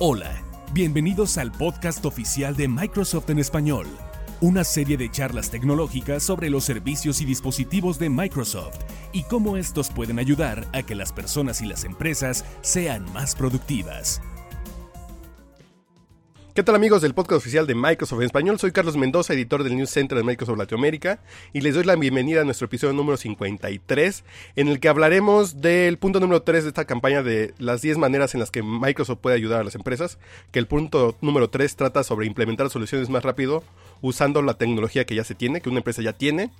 Hola, bienvenidos al podcast oficial de Microsoft en español, una serie de charlas tecnológicas sobre los servicios y dispositivos de Microsoft y cómo estos pueden ayudar a que las personas y las empresas sean más productivas. ¿Qué tal amigos del podcast oficial de Microsoft en español? Soy Carlos Mendoza, editor del News Center de Microsoft Latinoamérica, y les doy la bienvenida a nuestro episodio número 53, en el que hablaremos del punto número 3 de esta campaña de las 10 maneras en las que Microsoft puede ayudar a las empresas, que el punto número 3 trata sobre implementar soluciones más rápido usando la tecnología que ya se tiene, que una empresa ya tiene,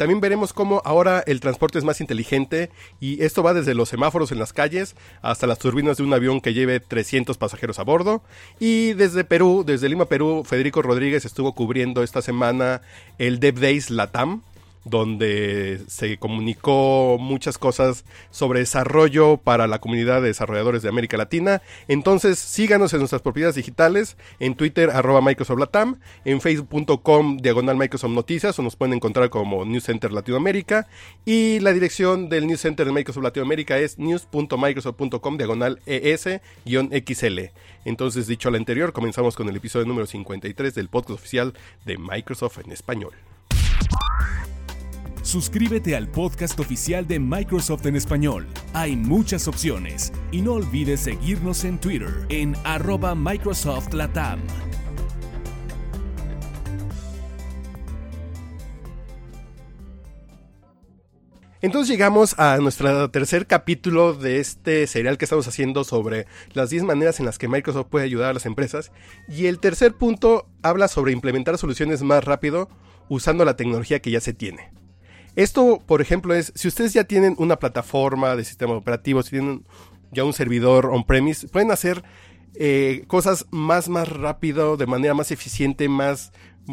también veremos cómo ahora el transporte es más inteligente y esto va desde los semáforos en las calles hasta las turbinas de un avión que lleve 300 pasajeros a bordo. Y desde Perú, desde Lima, Perú, Federico Rodríguez estuvo cubriendo esta semana el Dev Days Latam, donde se comunicó muchas cosas sobre desarrollo para la comunidad de desarrolladores de América Latina. Entonces síganos en nuestras propiedades digitales, en Twitter arroba Microsoft Latam, en facebook.com diagonal Microsoft Noticias o nos pueden encontrar como News Center Latinoamérica y la dirección del News Center de Microsoft Latinoamérica es news.microsoft.com diagonal ES-XL. Entonces dicho lo anterior, comenzamos con el episodio número 53 del podcast oficial de Microsoft en español. Suscríbete al podcast oficial de Microsoft en español. Hay muchas opciones y no olvides seguirnos en Twitter en arroba Microsoft Latam. Entonces llegamos a nuestro tercer capítulo de este serial que estamos haciendo sobre las 10 maneras en las que Microsoft puede ayudar a las empresas. Y el tercer punto habla sobre implementar soluciones más rápido usando la tecnología que ya se tiene. Esto, por ejemplo, es si ustedes ya tienen una plataforma de sistema operativo, si tienen ya un servidor on-premise, pueden hacer eh, cosas más, más rápido, de manera más eficiente, más,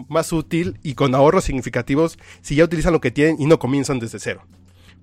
más útil y con ahorros significativos si ya utilizan lo que tienen y no comienzan desde cero.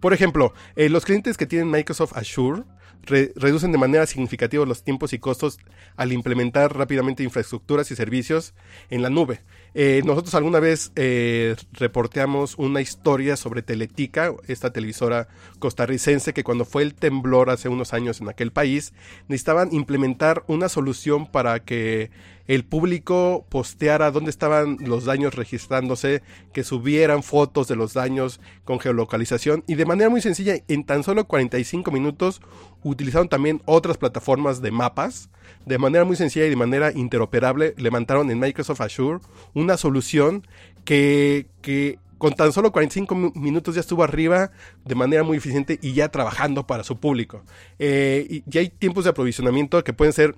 Por ejemplo, eh, los clientes que tienen Microsoft Azure reducen de manera significativa los tiempos y costos al implementar rápidamente infraestructuras y servicios en la nube. Eh, nosotros alguna vez eh, reporteamos una historia sobre Teletica, esta televisora costarricense que cuando fue el temblor hace unos años en aquel país, necesitaban implementar una solución para que el público posteara dónde estaban los daños registrándose, que subieran fotos de los daños con geolocalización y de manera muy sencilla, en tan solo 45 minutos utilizaron también otras plataformas de mapas. De manera muy sencilla y de manera interoperable levantaron en Microsoft Azure una solución que, que con tan solo 45 minutos ya estuvo arriba de manera muy eficiente y ya trabajando para su público. Eh, y hay tiempos de aprovisionamiento que pueden ser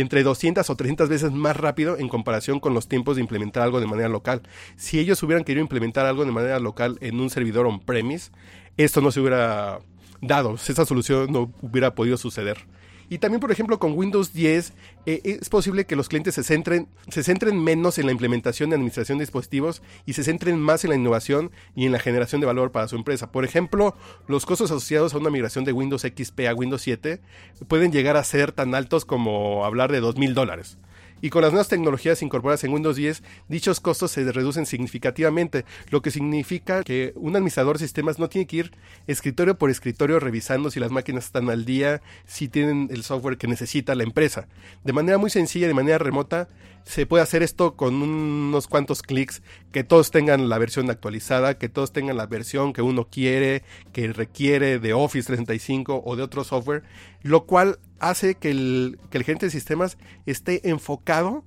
entre 200 o 300 veces más rápido en comparación con los tiempos de implementar algo de manera local. Si ellos hubieran querido implementar algo de manera local en un servidor on-premise, esto no se hubiera dado, esa solución no hubiera podido suceder. Y también, por ejemplo, con Windows 10 eh, es posible que los clientes se centren, se centren menos en la implementación de administración de dispositivos y se centren más en la innovación y en la generación de valor para su empresa. Por ejemplo, los costos asociados a una migración de Windows XP a Windows 7 pueden llegar a ser tan altos como hablar de $2,000 dólares. Y con las nuevas tecnologías incorporadas en Windows 10, dichos costos se reducen significativamente, lo que significa que un administrador de sistemas no tiene que ir escritorio por escritorio revisando si las máquinas están al día, si tienen el software que necesita la empresa. De manera muy sencilla, de manera remota, se puede hacer esto con unos cuantos clics, que todos tengan la versión actualizada, que todos tengan la versión que uno quiere, que requiere de Office 365 o de otro software, lo cual hace que el, que el gerente de sistemas esté enfocado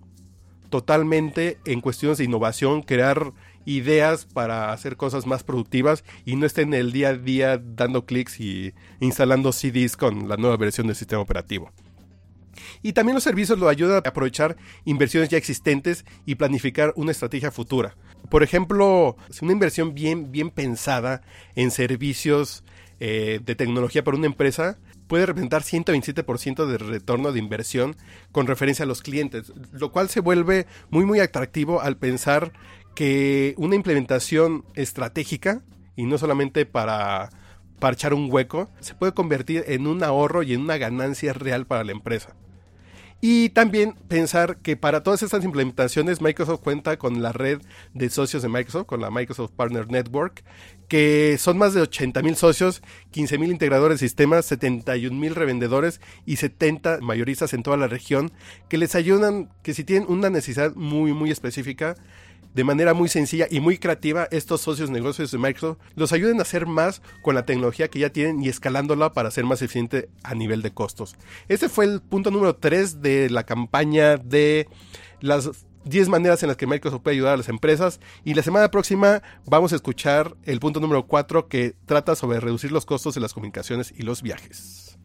totalmente en cuestiones de innovación, crear ideas para hacer cosas más productivas y no esté en el día a día dando clics y instalando CDs con la nueva versión del sistema operativo. Y también los servicios lo ayudan a aprovechar inversiones ya existentes y planificar una estrategia futura. Por ejemplo, una inversión bien, bien pensada en servicios eh, de tecnología para una empresa puede representar 127% de retorno de inversión con referencia a los clientes, lo cual se vuelve muy muy atractivo al pensar que una implementación estratégica y no solamente para parchar un hueco, se puede convertir en un ahorro y en una ganancia real para la empresa. Y también pensar que para todas estas implementaciones Microsoft cuenta con la red de socios de Microsoft, con la Microsoft Partner Network, que son más de 80 mil socios, 15 mil integradores de sistemas, 71 mil revendedores y 70 mayoristas en toda la región, que les ayudan, que si tienen una necesidad muy, muy específica, de manera muy sencilla y muy creativa estos socios negocios de Microsoft los ayuden a hacer más con la tecnología que ya tienen y escalándola para ser más eficiente a nivel de costos. Este fue el punto número 3 de la campaña de las 10 maneras en las que Microsoft puede ayudar a las empresas y la semana próxima vamos a escuchar el punto número 4 que trata sobre reducir los costos de las comunicaciones y los viajes.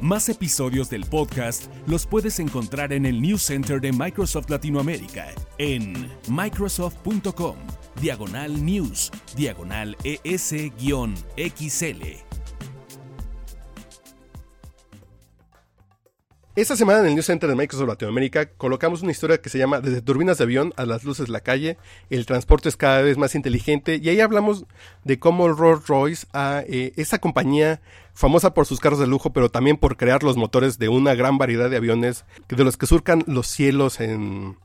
Más episodios del podcast los puedes encontrar en el News Center de Microsoft Latinoamérica en microsoft.com, diagonal news, diagonal ES-XL. Esta semana en el News Center de Microsoft Latinoamérica colocamos una historia que se llama Desde turbinas de avión a las luces de la calle, el transporte es cada vez más inteligente y ahí hablamos de cómo Rolls Royce, a, eh, esa compañía famosa por sus carros de lujo, pero también por crear los motores de una gran variedad de aviones de los que surcan los cielos en,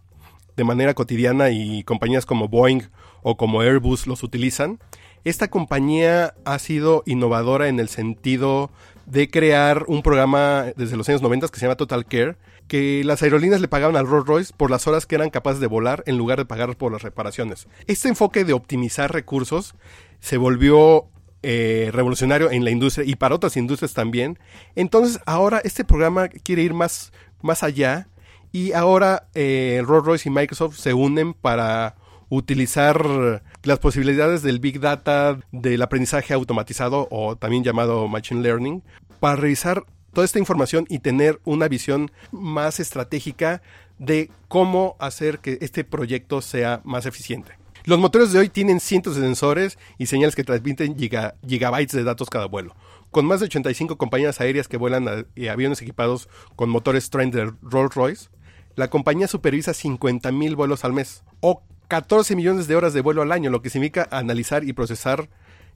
de manera cotidiana y compañías como Boeing o como Airbus los utilizan. Esta compañía ha sido innovadora en el sentido de crear un programa desde los años 90 que se llama Total Care, que las aerolíneas le pagaban al Rolls Royce por las horas que eran capaces de volar en lugar de pagar por las reparaciones. Este enfoque de optimizar recursos se volvió eh, revolucionario en la industria y para otras industrias también. Entonces ahora este programa quiere ir más, más allá y ahora eh, Rolls Royce y Microsoft se unen para utilizar las posibilidades del Big Data, del aprendizaje automatizado o también llamado Machine Learning, para revisar toda esta información y tener una visión más estratégica de cómo hacer que este proyecto sea más eficiente. Los motores de hoy tienen cientos de sensores y señales que transmiten gigabytes de datos cada vuelo. Con más de 85 compañías aéreas que vuelan aviones equipados con motores Trent de Rolls-Royce, la compañía supervisa 50.000 vuelos al mes, o 14 millones de horas de vuelo al año, lo que significa analizar y procesar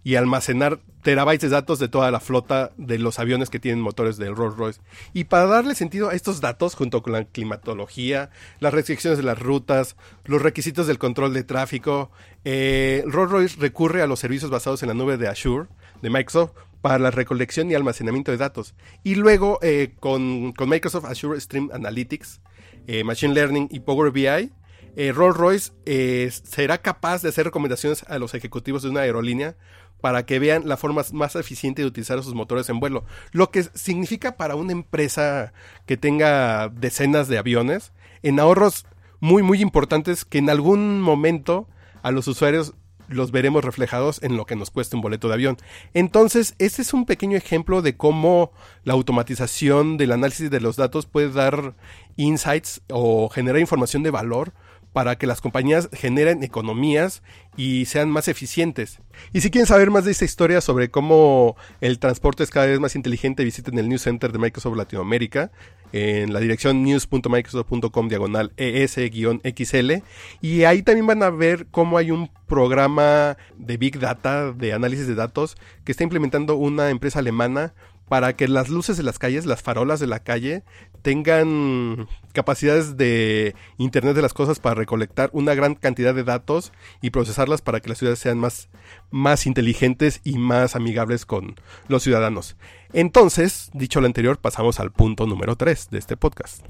y almacenar terabytes de datos de toda la flota de los aviones que tienen motores del Rolls Royce. Y para darle sentido a estos datos, junto con la climatología, las restricciones de las rutas, los requisitos del control de tráfico, eh, Rolls Royce recurre a los servicios basados en la nube de Azure, de Microsoft, para la recolección y almacenamiento de datos. Y luego eh, con, Microsoft Azure Stream Analytics, eh, Machine Learning y Power BI, eh, Rolls Royce eh, será capaz de hacer recomendaciones a los ejecutivos de una aerolínea para que vean la forma más eficiente de utilizar sus motores en vuelo. Lo que significa para una empresa que tenga decenas de aviones, en ahorros muy, muy importantes que en algún momento a los usuarios los veremos reflejados en lo que nos cuesta un boleto de avión. Entonces, este es un pequeño ejemplo de cómo la automatización del análisis de los datos puede dar insights o generar información de valor para que las compañías generen economías y sean más eficientes. Y si quieren saber más de esta historia sobre cómo el transporte es cada vez más inteligente, visiten el News Center de Microsoft Latinoamérica en la dirección news.microsoft.com diagonal ES-XL y ahí también van a ver cómo hay un programa de Big Data, de análisis de datos que está implementando una empresa alemana para que las luces de las calles, las farolas de la calle, tengan capacidades de Internet de las Cosas para recolectar una gran cantidad de datos y procesarlas para que las ciudades sean más, más inteligentes y más amigables con los ciudadanos. Entonces, dicho lo anterior, pasamos al punto número 3 de este podcast.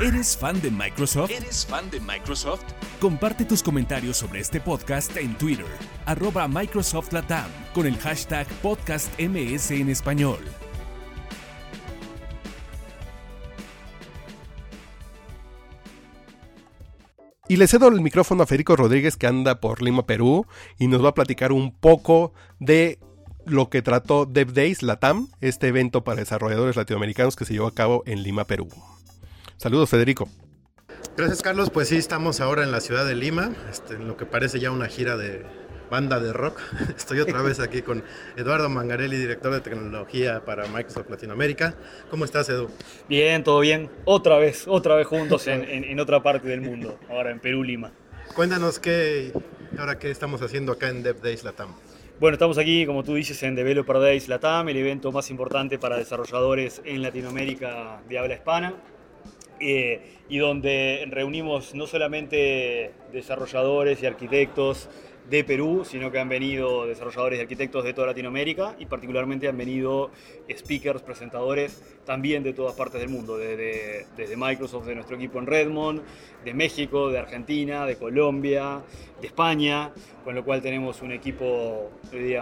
¿Eres fan de Microsoft? ¿Eres fan de Microsoft? Comparte tus comentarios sobre este podcast en Twitter, arroba Microsoft Latam, con el hashtag podcastms en español. Y le cedo el micrófono a Federico Rodríguez que anda por Lima, Perú, y nos va a platicar un poco de lo que trató Dev Days Latam, este evento para desarrolladores latinoamericanos que se llevó a cabo en Lima, Perú. Saludos, Federico. Gracias, Carlos. Pues sí, estamos ahora en la ciudad de Lima, este, en lo que parece ya una gira de banda de rock. Estoy otra vez aquí con Eduardo Mangarelli, director de tecnología para Microsoft Latinoamérica. ¿Cómo estás, Edu? Bien, todo bien. Otra vez, otra vez juntos en, en otra parte del mundo, ahora en Perú, Lima. Cuéntanos qué, ahora qué estamos haciendo acá en Dev Days Latam. Bueno, estamos aquí, como tú dices, en Developer Days Latam, el evento más importante para desarrolladores en Latinoamérica de habla hispana. Eh, y donde reunimos no solamente desarrolladores y arquitectos de Perú, sino que han venido desarrolladores y arquitectos de toda Latinoamérica y particularmente han venido speakers, presentadores también de todas partes del mundo, desde, desde Microsoft, de nuestro equipo en Redmond, de México, de Argentina, de Colombia, de España, con lo cual tenemos un equipo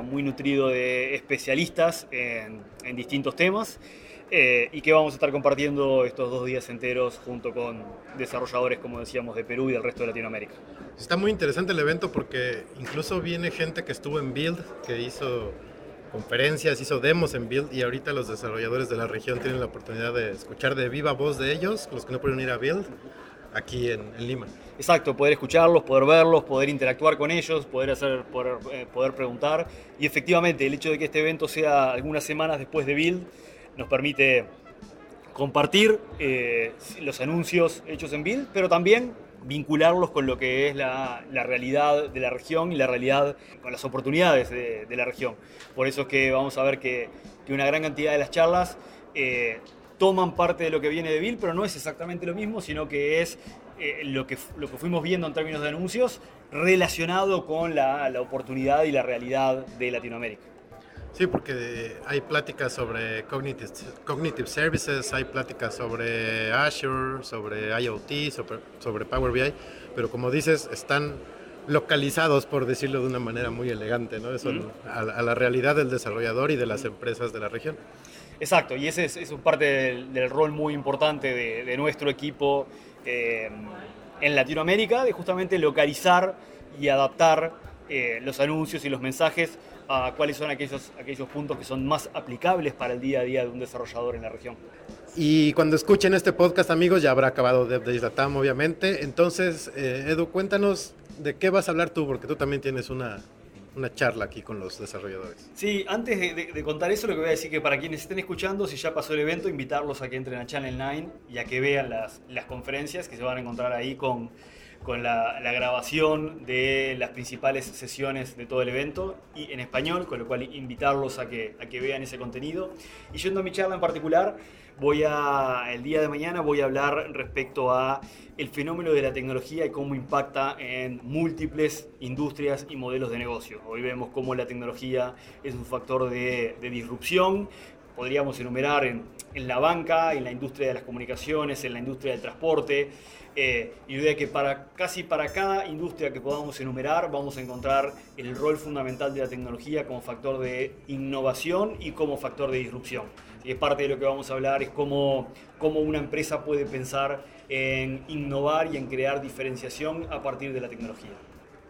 muy nutrido de especialistas en, en distintos temas. Eh, y que vamos a estar compartiendo estos dos días enteros junto con desarrolladores, como decíamos, de Perú y del resto de Latinoamérica. Está muy interesante el evento porque incluso viene gente que estuvo en Build, que hizo conferencias, hizo demos en Build y ahorita los desarrolladores de la región tienen la oportunidad de escuchar de viva voz de ellos, los que no pueden ir a Build, aquí en, Lima. Exacto, poder escucharlos, poder verlos, poder interactuar con ellos, poder, hacer, poder, eh, poder preguntar. Y efectivamente, el hecho de que este evento sea algunas semanas después de Build, nos permite compartir eh, los anuncios hechos en Build, pero también vincularlos con lo que es la, realidad de la región y la realidad con las oportunidades de, la región. Por eso es que vamos a ver que, una gran cantidad de las charlas eh, toman parte de lo que viene de Bill, pero no es exactamente lo mismo, sino que es eh, lo, que, lo que fuimos viendo en términos de anuncios relacionado con la oportunidad y la realidad de Latinoamérica. Sí, porque hay pláticas sobre cognitive, cognitive services, hay pláticas sobre Azure, sobre IoT, sobre, sobre Power BI, pero como dices, están localizados, por decirlo de una manera muy elegante, ¿no? Eso, a, la realidad del desarrollador y de las empresas de la región. Exacto, y ese es, un parte del, rol muy importante de, nuestro equipo eh, en Latinoamérica, de justamente localizar y adaptar eh, los anuncios y los mensajes a cuáles son aquellos, aquellos puntos que son más aplicables para el día a día de un desarrollador en la región. Y cuando escuchen este podcast, amigos, ya habrá acabado de Latam, obviamente. Entonces, eh, Edu, cuéntanos de qué vas a hablar tú, porque tú también tienes una, una charla aquí con los desarrolladores. Sí, antes de, contar eso, lo que voy a decir que para quienes estén escuchando, si ya pasó el evento, invitarlos a que entren a Channel 9 y a que vean las, las conferencias que se van a encontrar ahí con con la, grabación de las principales sesiones de todo el evento y en español, con lo cual invitarlos a que, a que vean ese contenido. Y yendo a mi charla en particular, voy a, el día de mañana voy a hablar respecto a el fenómeno de la tecnología y cómo impacta en múltiples industrias y modelos de negocio. Hoy vemos cómo la tecnología es un factor de, de disrupción, podríamos enumerar en, en, la banca, en la industria de las comunicaciones, en la industria del transporte, eh, y de que para casi para cada industria que podamos enumerar vamos a encontrar el rol fundamental de la tecnología como factor de innovación y como factor de disrupción. Y es parte de lo que vamos a hablar, es cómo, cómo una empresa puede pensar en innovar y en crear diferenciación a partir de la tecnología.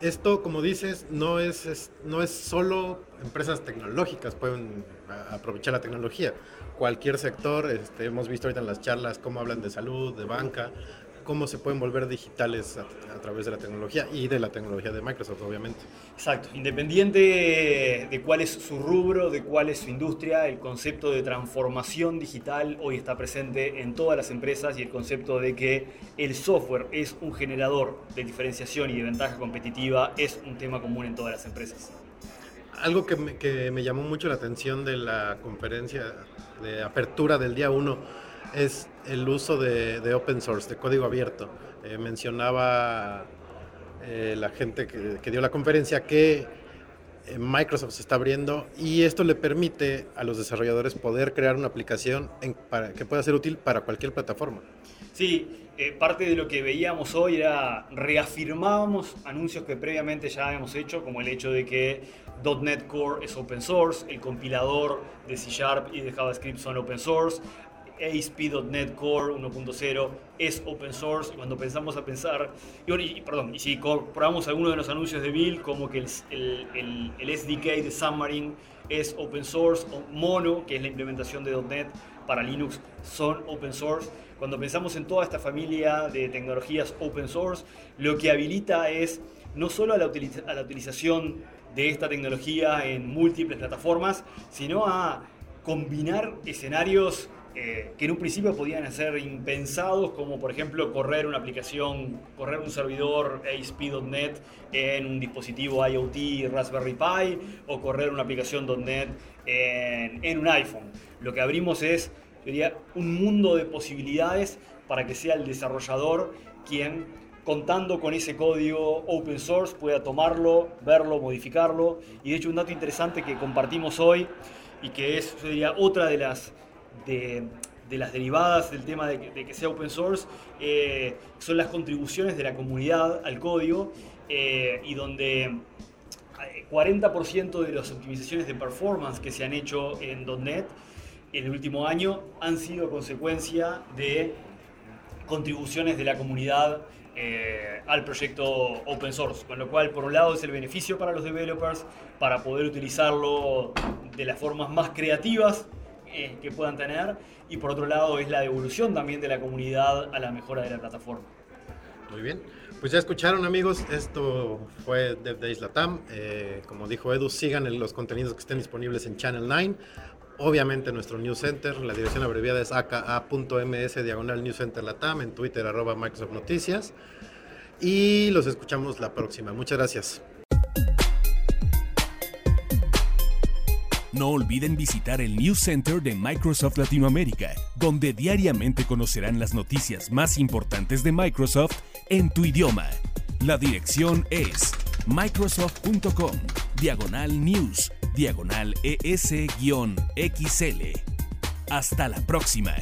Esto, como dices, no es, no es solo empresas tecnológicas pueden aprovechar la tecnología. Cualquier sector, este, hemos visto ahorita en las charlas cómo hablan de salud, de banca, cómo se pueden volver digitales a, través de la tecnología y de la tecnología de Microsoft, obviamente. Exacto, independiente de cuál es su rubro, de cuál es su industria, el concepto de transformación digital hoy está presente en todas las empresas y el concepto de que el software es un generador de diferenciación y de ventaja competitiva es un tema común en todas las empresas. Algo que me, que me llamó mucho la atención de la conferencia de apertura del día 1 es el uso de, open source, de código abierto. Eh, mencionaba eh, la gente que, dio la conferencia que eh, Microsoft se está abriendo y esto le permite a los desarrolladores poder crear una aplicación para, que pueda ser útil para cualquier plataforma. Sí, parte de lo que veíamos hoy era reafirmábamos anuncios que previamente ya habíamos hecho, como el hecho de que .NET Core es open source, el compilador de C Sharp y de JavaScript son open source, ASP.NET Core 1.0 es open source. Cuando pensamos a pensar, y, perdón, y si comprobamos alguno de los anuncios de Bill, como que el, SDK de Xamarin es open source, o Mono, que es la implementación de .NET para Linux, son open source. Cuando pensamos en toda esta familia de tecnologías open source, lo que habilita es no solo a la, a la utilización de esta tecnología en múltiples plataformas, sino a combinar escenarios eh, que en un principio podían ser impensados, como por ejemplo correr una aplicación, correr un servidor ASP.NET en un dispositivo IoT Raspberry Pi o correr una aplicación .NET en, en un iPhone. Lo que abrimos es, diría, un mundo de posibilidades para que sea el desarrollador quien contando con ese código open source pueda tomarlo, verlo, modificarlo. Y de hecho un dato interesante que compartimos hoy y que es sería otra de las de, las derivadas del tema de que, sea open source eh, son las contribuciones de la comunidad al código eh, y donde 40% de las optimizaciones de performance que se han hecho en .NET en el último año han sido consecuencia de contribuciones de la comunidad eh, al proyecto open source. Con lo cual, por un lado, es el beneficio para los developers para poder utilizarlo de las formas más creativas eh, que puedan tener. Y por otro lado es la devolución también de la comunidad a la mejora de la plataforma. Muy bien, pues ya escucharon amigos, esto fue Dev Days Latam, eh, como dijo Edu, sigan los contenidos que estén disponibles en Channel 9, obviamente nuestro News Center, la dirección abreviada es aka.ms diagonal News Center Latam, en Twitter arroba Microsoft Noticias. Y los escuchamos la próxima, muchas gracias. No olviden visitar el News Center de Microsoft Latinoamérica, donde diariamente conocerán las noticias más importantes de Microsoft en tu idioma. La dirección es microsoft.com, diagonal news, diagonal es-xl. Hasta la próxima.